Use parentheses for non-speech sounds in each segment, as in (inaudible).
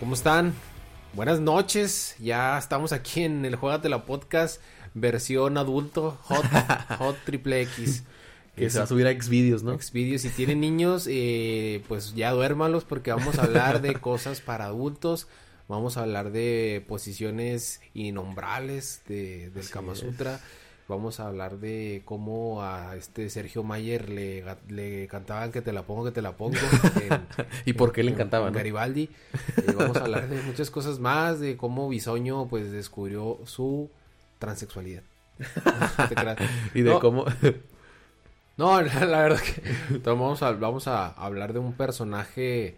¿Cómo están? Buenas noches. Ya estamos aquí en el la Podcast versión adulto, Hot, (laughs) Hot Triple X. Que se va a subir a Xvideos, ¿no? Xvideos. Si tienen niños, eh, pues ya duérmalos porque vamos a hablar de cosas para adultos. Vamos a hablar de posiciones innombrables de, del Kama Sutra. Vamos a hablar de cómo a este Sergio Mayer le, le cantaban que te la pongo, que te la pongo. (laughs) ¿Y por qué le encantaban? Garibaldi. Eh, vamos a hablar de muchas cosas más, de cómo Bisoño pues descubrió su transexualidad. (laughs) y de cómo... no, (laughs) la, verdad que vamos a, vamos a hablar de un personaje,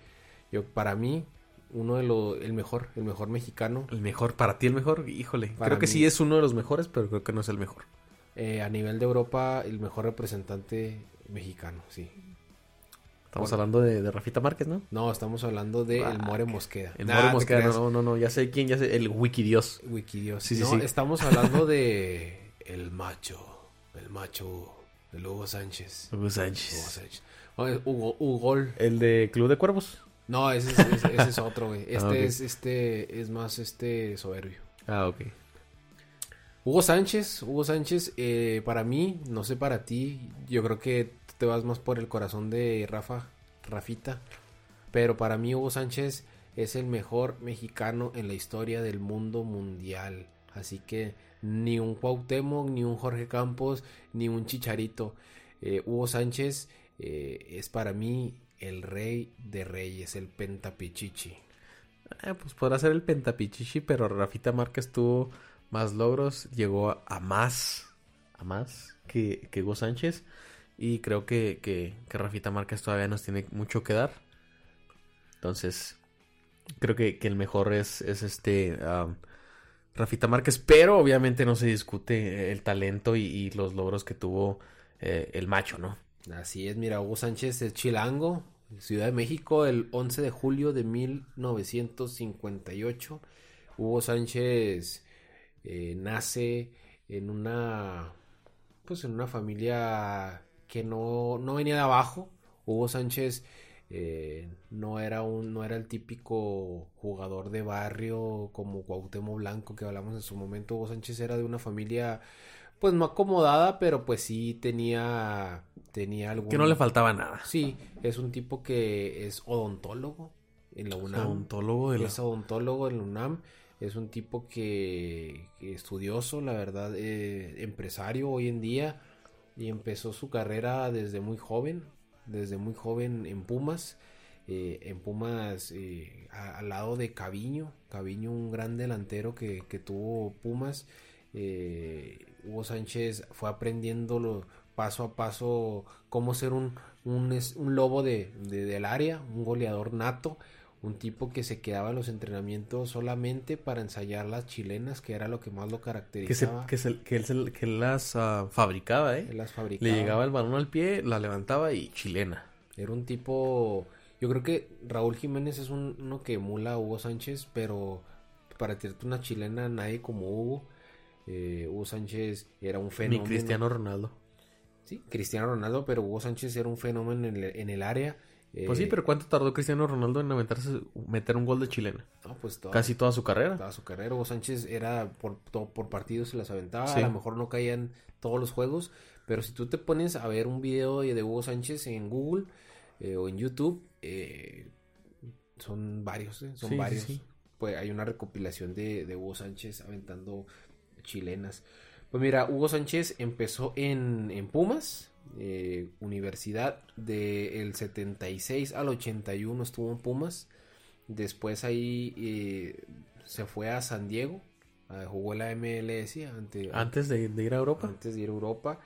yo para mí, uno de los, el mejor, el mejor mexicano. El mejor, para ti el mejor, híjole. creo que sí es uno de los mejores, pero creo que no es el mejor. Eh, a nivel de Europa, el mejor representante mexicano, sí. Estamos hablando de, Rafita Márquez, ¿no? No, estamos hablando de El More Mosqueda. El More Mosqueda, no, no, no, ya sé quién, ya sé, el Wikidios. Wikidios. Sí, sí, sí. Estamos hablando de el macho, el macho, el Hugo Sánchez. Hugo Sánchez. Hugo Sánchez. Hugo, Hugo, El de Club de Cuervos. No, ese es, ese, es otro, güey. (laughs) Este ah, es, este, es más, este, soberbio. Ah, ok. Hugo Sánchez, Hugo Sánchez, eh, para mí, no sé para ti, yo creo que te vas más por el corazón de Rafa, Rafita, pero para mí Hugo Sánchez es el mejor mexicano en la historia del mundo mundial, así que ni un Cuauhtémoc, ni un Jorge Campos, ni un Chicharito, eh, Hugo Sánchez eh, es para mí el rey de reyes, el pentapichichi. Eh, pues podrá ser el pentapichichi, pero Rafita Márquez tuvo más logros, llegó a, más, a más que, que Hugo Sánchez. Y creo que, que, Rafita Márquez todavía nos tiene mucho que dar. Entonces, creo que, el mejor es, es este Rafita Márquez. Pero obviamente no se discute el talento y, los logros que tuvo eh, el macho, ¿no? Así es, mira, Hugo Sánchez es chilango, Ciudad de México, el 11 de julio de 1958. Hugo Sánchez eh, nace en una, pues en una familia que no, no venía de abajo. Hugo Sánchez eh, no era un, no era el típico jugador de barrio como Cuauhtémoc Blanco que hablamos en su momento. Hugo Sánchez era de una familia pues no acomodada, pero pues sí tenía tenía algún... Que no le faltaba nada. Sí, es un tipo que es odontólogo en la UNAM. Odontólogo de Es odontólogo en la UNAM. Es un tipo que, estudioso, la verdad, eh, empresario hoy en día. Y empezó su carrera desde muy joven, desde muy joven en Pumas. Eh, en Pumas eh, al lado de Caviño. Caviño, un gran delantero que, que tuvo Pumas. Hugo Sánchez fue aprendiendo paso a paso cómo ser un, un, lobo de, del área, un goleador nato, un tipo que se quedaba en los entrenamientos solamente para ensayar las chilenas, que era lo que más lo caracterizaba. Que, se, que, él, que, las ah, fabricaba, ¿eh? las fabricaba. Le llegaba el balón al pie, la levantaba y chilena. Era un tipo... Yo creo que Raúl Jiménez es uno que emula a Hugo Sánchez, pero para tirarte una chilena nadie como Hugo. Eh, Hugo Sánchez era un fenómeno. Ni Cristiano Ronaldo. Sí, Cristiano Ronaldo, pero Hugo Sánchez era un fenómeno en el, área. Pues sí, eh, pero ¿cuánto tardó Cristiano Ronaldo en aventarse, meter un gol de chilena? pues Casi toda su carrera. Toda su carrera. Hugo Sánchez era por, por partidos se las aventaba. A lo mejor no caían todos los juegos. Pero si tú te pones a ver un video de Hugo Sánchez en Google eh, o en YouTube, eh, son varios, son varios. Pues hay una recopilación de, de Hugo Sánchez aventando chilenas. Pues mira, Hugo Sánchez empezó en, Pumas, eh, universidad del 76 al 81 estuvo en Pumas. Después ahí eh, se fue a San Diego, jugó la MLS antes de, ir a Europa. Antes de ir a Europa.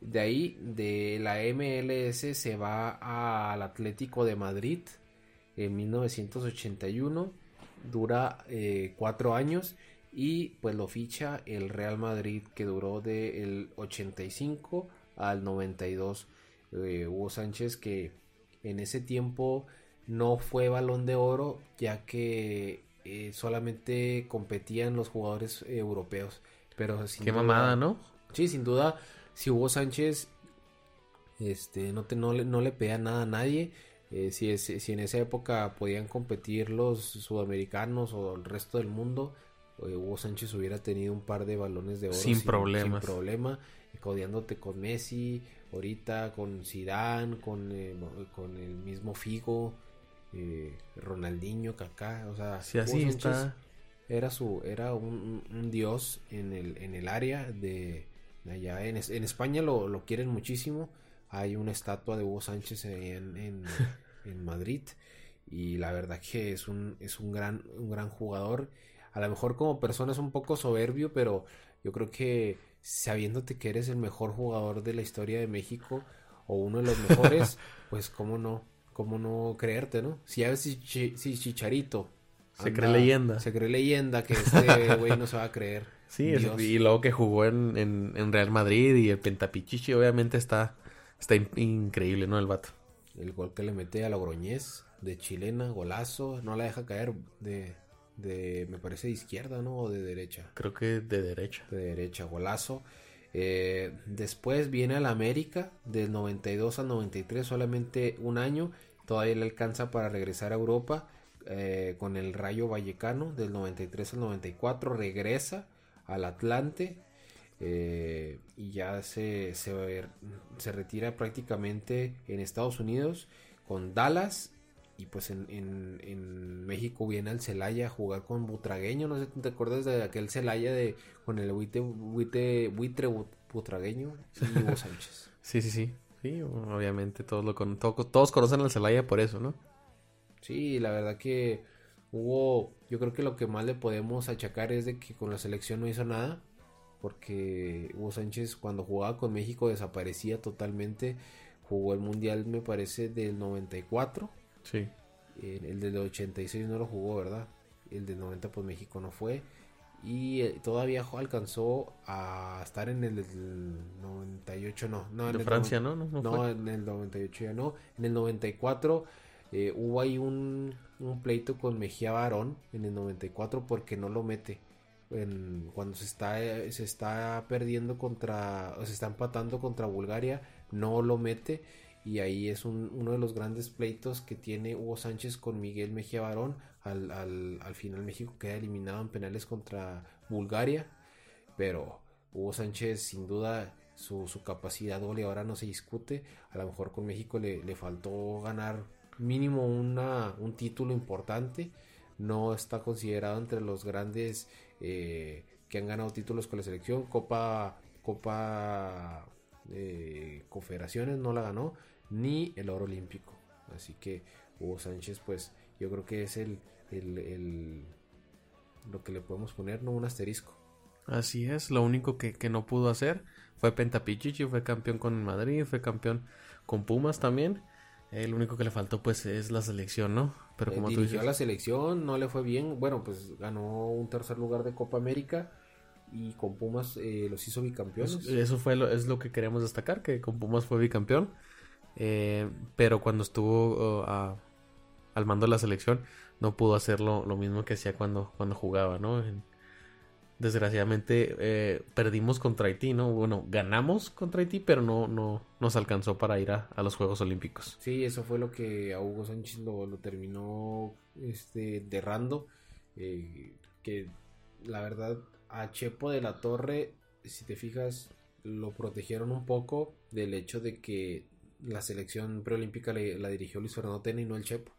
De ahí, de la MLS, se va al Atlético de Madrid en 1981. Dura eh, cuatro años y pues lo ficha el Real Madrid que duró del 85 al 92 eh, Hugo Sánchez que en ese tiempo no fue balón de oro ya que eh, solamente competían los jugadores europeos. Pero sin Qué duda- mamada, ¿no? Sí, sin duda, si Hugo Sánchez este, no, te, no, le, no le pega nada a nadie, eh, si, es- si en esa época podían competir los sudamericanos o el resto del mundo, eh, Hugo Sánchez hubiera tenido un par de balones de oro Sin problemas. sin problema, codeándote con Messi, ahorita con Zidane, con, eh, con el mismo Figo, eh, Ronaldinho, Kaká, o sea, Hugo así Sánchez está. era su era un, dios en el en el área de allá. En, en España lo, lo quieren muchísimo. Hay una estatua de Hugo Sánchez en, en, (laughs) en Madrid y la verdad que es un es un gran un gran jugador. A lo mejor como persona es un poco soberbio pero yo creo que sabiéndote que eres el mejor jugador de la historia de México o uno de los mejores (laughs) pues cómo no cómo no creerte no si a veces si, si Chicharito Se cree leyenda. se cree leyenda que este (laughs) güey no se va a creer. Sí, es- y luego que jugó en, en, en Real Madrid y el Pentapichichi, obviamente está, está in- increíble, ¿no? El vato. El gol que le mete a Logroñez de chilena, golazo, no la deja caer de, de me parece de izquierda, ¿no? O de derecha. Creo que de derecha. De derecha, golazo. Eh, después viene al América del 92 al 93, solamente un año. Todavía le alcanza para regresar a Europa eh, con el Rayo Vallecano del 93 al 94. Regresa al Atlante eh, y ya se, se, se retira prácticamente en Estados Unidos con Dallas. Y pues en, en, en México viene al Celaya a jugar con Butragueño. No sé si te acuerdas de aquel Celaya de con el buitre, buitre, buitre bu- butragueño y Hugo (laughs) Sánchez. Sí, sí, sí. Sí, obviamente todos lo con, to- todos conocen al Celaya por eso, ¿no? Sí, la verdad que hubo, yo creo que lo que más le podemos achacar es de que con la selección no hizo nada, porque Hugo Sánchez cuando jugaba con México desaparecía totalmente, jugó el Mundial me parece del 94, Sí. eh, el del 86 no lo jugó, ¿verdad? El del 90 pues México no fue. Y eh, todavía alcanzó a estar en el del 98, no. no en De el Francia, ¿no? No, no no, fue. en el 98 ya no. En el 94 eh, hubo ahí un, un pleito con Mejía Barón en el 94 porque no lo mete. En- cuando se está, eh, se está perdiendo contra, o se está empatando contra Bulgaria, no lo mete. Y ahí es un- uno de los grandes pleitos que tiene Hugo Sánchez con Miguel Mejía Barón. Al, al, al final México queda eliminado en penales contra Bulgaria. Pero Hugo Sánchez sin duda su, su capacidad goleadora no se discute. A lo mejor con México le, le faltó ganar mínimo una, un título importante. No está considerado entre los grandes eh, que han ganado títulos con la selección. Copa, Copa eh, Confederaciones no la ganó, ni el oro olímpico. Así que Hugo Sánchez, pues yo creo que es el, el, el- lo que le podemos poner, ¿no? Un asterisco. Así es, lo único que, que no pudo hacer fue Pentapichichi, fue campeón con Madrid, fue campeón con Pumas también. El único que le faltó pues es la selección, ¿no? Pero Eh, como tú dices, a la selección, no le fue bien. Bueno, pues ganó un tercer lugar de Copa América y con Pumas eh, los hizo bicampeones. eso, eso fue lo, es lo que queríamos destacar, que con Pumas fue bicampeón. Eh, pero cuando estuvo a- al mando de la selección no pudo hacer lo, mismo que hacía cuando, cuando jugaba, ¿no? En- desgraciadamente eh, perdimos contra Haití, ¿no? Bueno, ganamos contra Haití, pero no, no nos alcanzó para ir a, a los Juegos Olímpicos. Sí, eso fue lo que a Hugo Sánchez lo, lo terminó este, derrando. eh, que la verdad, a Chepo de la Torre, si te fijas, lo protegieron un poco del hecho de que la selección preolímpica le- la dirigió Luis Fernando Tena y no el Chepo.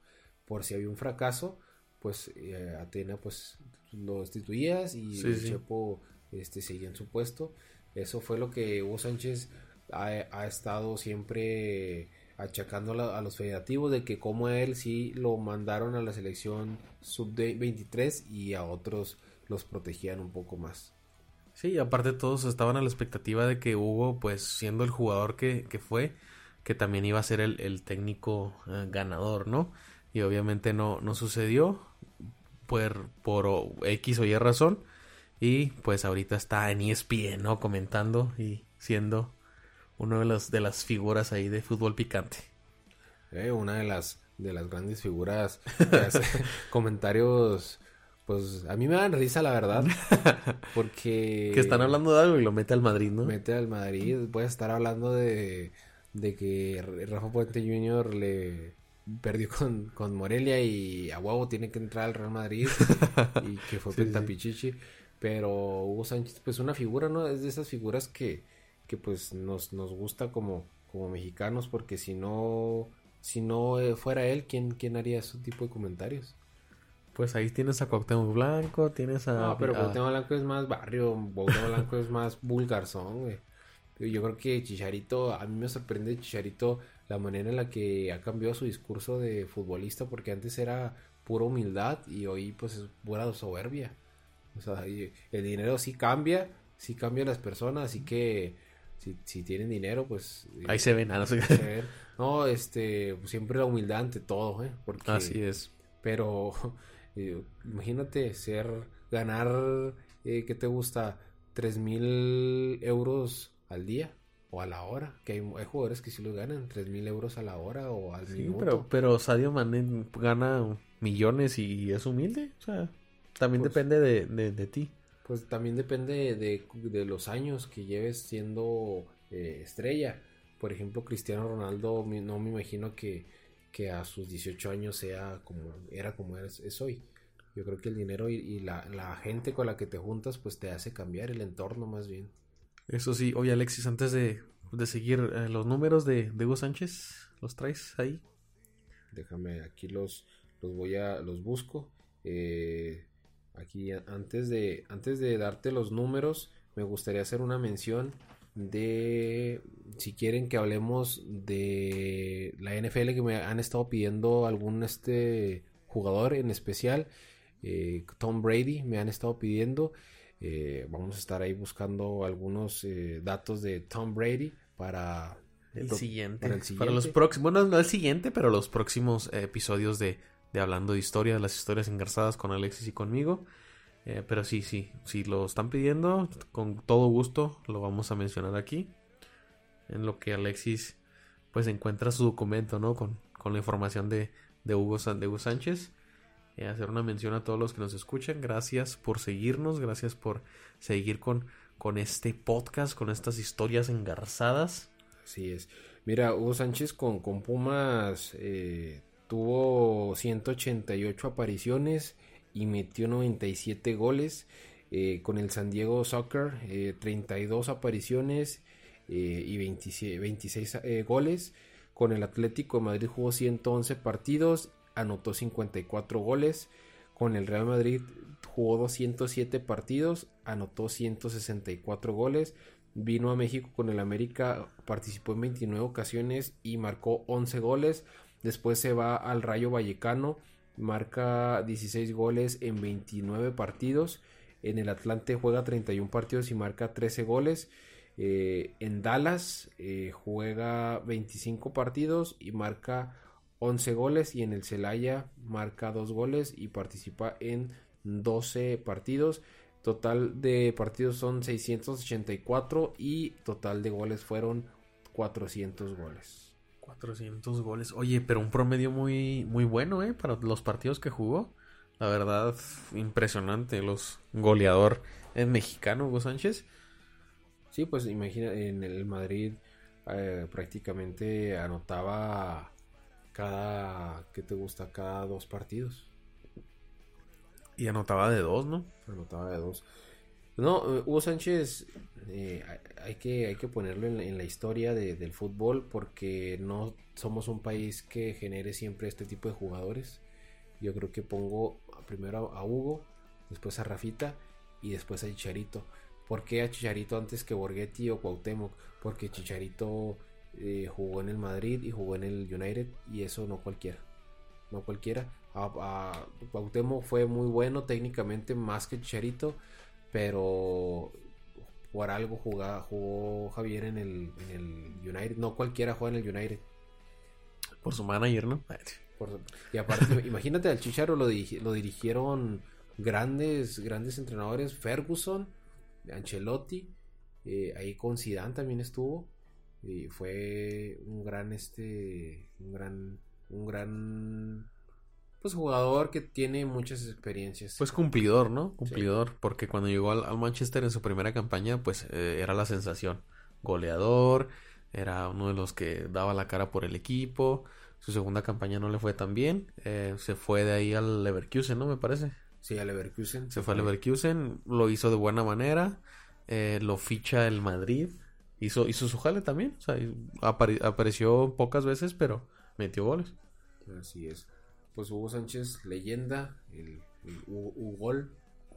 Por si había un fracaso, pues eh, Atena pues lo destituías y Sí, el sí. Chepo este, seguía en su puesto. Eso fue lo que Hugo Sánchez ha, ha estado siempre achacando a los federativos de que como él sí lo mandaron a la selección sub-23 y a otros los protegían un poco más. Sí, aparte todos estaban a la expectativa de que Hugo, pues siendo el jugador que, que fue, que también iba a ser el, el técnico eh, ganador, ¿no? Y obviamente no, no sucedió por, por X o Y razón. Y pues ahorita está en ESPN, ¿no? Comentando y siendo uno de las, de las figuras ahí de fútbol picante. Eh, una de las de las grandes figuras (laughs) comentarios pues a mí me dan risa la verdad (laughs) porque que están hablando de algo y lo mete al Madrid no mete al Madrid puede estar hablando de de que Rafa Puente Jr. le perdió con, con Morelia y a huevo tiene que entrar al Real Madrid (laughs) y que fue sí, pero Hugo Sánchez pues una figura no es de esas figuras que que pues nos, nos gusta como como mexicanos porque si no si no eh, fuera él quién quién haría ese tipo de comentarios pues ahí tienes a Cuauhtémoc Blanco, tienes a... No, pero Cuauhtémoc Blanco es más barrio, Cuauhtémoc Blanco es más vulgarzón, güey. Yo creo que Chicharito, a mí me sorprende Chicharito la manera en la que ha cambiado su discurso de futbolista, porque antes era pura humildad y hoy pues es pura soberbia. O sea, el dinero sí cambia, sí cambia las personas, así que si, si tienen dinero, pues... Ahí se ven, ah, no sé (laughs) No, este, siempre la humildad ante todo, ¿eh? Porque, Así es. Pero (laughs) imagínate ser, ganar, eh, ¿qué te gusta? Tres mil euros al día o a la hora. Que hay, jugadores que sí lo ganan, tres mil euros a la hora o al sí, Pero, pero Sadio Mané gana millones y es humilde. O sea, también pues depende de, de, ti. Pues también depende de, de, los años que lleves siendo eh, estrella. Por ejemplo, Cristiano Ronaldo, no me imagino que que a sus 18 años sea como era como es, hoy. Yo creo que el dinero y, la, gente con la que te juntas pues te hace cambiar el entorno más bien. Eso sí, oye Alexis, antes de, seguir eh, los números de, Hugo Sánchez, ¿los traes ahí? Déjame, aquí los, los voy a, los busco. Eh, aquí antes de, antes de darte los números, me gustaría hacer una mención de si quieren que hablemos de la NFL que me han estado pidiendo algún este jugador en especial eh, Tom Brady me han estado pidiendo eh, vamos a estar ahí buscando algunos eh, datos de Tom Brady para el, siguiente. para los próximos bueno no el siguiente pero los próximos episodios de, de hablando de historia las historias engarzadas con Alexis y conmigo eh, pero sí, sí, si lo están pidiendo, con todo gusto lo vamos a mencionar aquí. En lo que Alexis pues encuentra su documento, ¿no? Con, la información de, de, Hugo, de Hugo Sánchez. Eh, hacer una mención a todos los que nos escuchan. Gracias por seguirnos, gracias por seguir con, con este podcast, con estas historias engarzadas. Así es. Mira, Hugo Sánchez con, con Pumas eh, tuvo 188 apariciones y metió 97 goles. Eh, con el San Diego Soccer, 32 eh, apariciones y 26, goles. Con el Atlético de Madrid jugó 111 partidos, anotó 54 goles. Con el Real Madrid jugó 207 partidos, anotó 164 goles. Vino a México con el América, participó en 29 ocasiones y marcó 11 goles. Después se va al Rayo Vallecano marca 16 goles en 29 partidos. En el Atlante juega 31 partidos y marca 13 goles. Eh, en Dallas eh, juega 25 partidos y marca 11 goles. Y en el Celaya marca 2 goles y participa en 12 partidos. Total de partidos son 684 y total de goles fueron 400 goles. 400 goles. Oye, pero un promedio muy, muy bueno, ¿eh? Para los partidos que jugó. La verdad, impresionante. Los goleador en mexicano, Hugo Sánchez. Sí, pues imagina, en el Madrid eh, prácticamente anotaba cada, ¿qué te gusta? Cada dos partidos. Y anotaba de dos, ¿no? Anotaba de dos. No, eh, Hugo Sánchez eh, hay, que, hay que ponerlo en, la historia del fútbol porque no somos un país que genere siempre este tipo de jugadores. Yo creo que pongo primero a, Hugo, después a Rafita y después a Chicharito. ¿Por qué a Chicharito antes que Borghetti o Cuauhtémoc? Porque Chicharito eh, jugó en el Madrid y jugó en el United y eso no cualquiera. No cualquiera. A, Cuauhtémoc fue muy bueno técnicamente más que Chicharito pero por algo jugó Javier en el, United. No cualquiera juega en el United. Por su manager, ¿no? y aparte, (laughs) imagínate al Chicharo lo, lo dirigieron grandes, grandes entrenadores. Ferguson, Ancelotti, eh, ahí con Zidane también estuvo. Y fue un gran, este, un gran un gran pues jugador que tiene muchas experiencias. Pues cumplidor, ¿no? Cumplidor, porque cuando llegó al, Manchester en su primera campaña, pues eh, era la sensación. Goleador, era uno de los que daba la cara por el equipo. Su segunda campaña no le fue tan bien. Eh, se fue de ahí al Leverkusen, ¿no? Me parece. Sí, al Leverkusen. Se, fue al Leverkusen, lo hizo de buena manera. Eh, lo ficha el Madrid. Hizo, hizo su jale también. O sea, apareció pocas veces, pero metió goles. Así es. Pues Hugo Sánchez, leyenda, el, Hugo, Gol.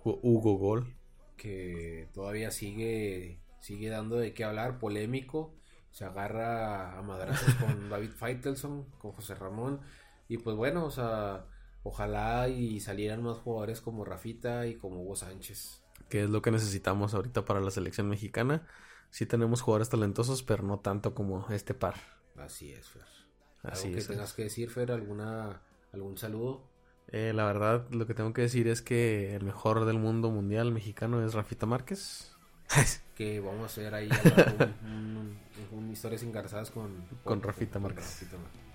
Hugo Gol. Que todavía sigue, sigue dando de qué hablar, polémico se agarra a madrazos con (laughs) David Feitelson, con José Ramón. Y pues bueno, o sea, ojalá y salieran más jugadores como Rafita y como Hugo Sánchez. Que es lo que necesitamos ahorita para la selección mexicana. Sí tenemos jugadores talentosos, pero no tanto como este par. Así es, Fer. Así ¿Algo que tengas que decir, Fer? ¿Alguna, ¿Algún saludo? Eh, la verdad, lo que tengo que decir es que el mejor del mundo mundial mexicano es Rafita Márquez. (laughs) que vamos a hacer ahí (laughs) un, historias engarzadas con, con, Rafita Márquez.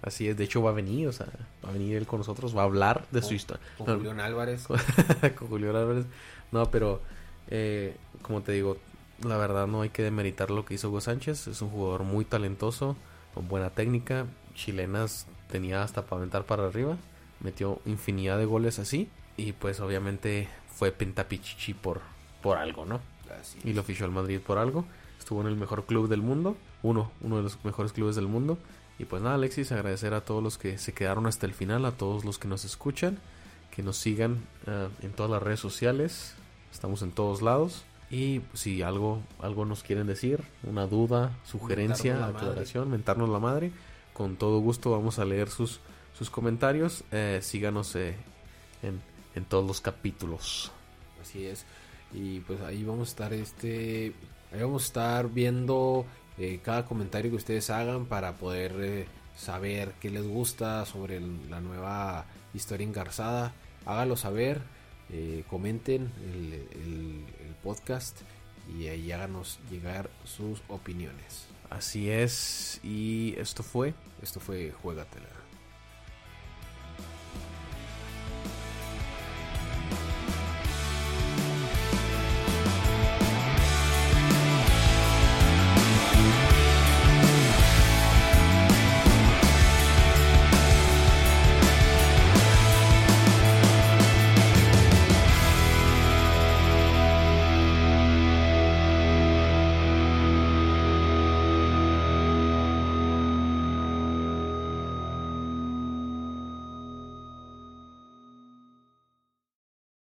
Así es, de hecho va a venir, o sea, va a venir él con nosotros, va a hablar de su historia. Con Julián Álvarez. (laughs) con Julián Álvarez. No, pero eh, como te digo, la verdad no hay que demeritar lo que hizo Hugo Sánchez. Es un jugador muy talentoso, con buena técnica. Chilenas tenía hasta para aventar para arriba. Metió infinidad de goles así. Y pues obviamente fue pentapichichi por, por algo, ¿no? y lo fichó al Madrid por algo. Estuvo en el mejor club del mundo, uno, uno de los mejores clubes del mundo. Y pues nada, Alexis, agradecer a todos los que se quedaron hasta el final, a todos los que nos escuchan, que nos sigan eh, en todas las redes sociales. Estamos en todos lados. Y si algo, algo nos quieren decir, una duda, sugerencia, aclaración, mentarnos la madre, con todo gusto vamos a leer sus, sus comentarios. Eh, síganos eh, en, en todos los capítulos. Así es y pues ahí vamos a estar este ahí vamos a estar viendo eh, cada comentario que ustedes hagan para poder eh, saber qué les gusta sobre la nueva historia engarzada háganlo saber comenten el, el, podcast y ahí háganos llegar sus opiniones. Así es y esto fue esto fue Juegatela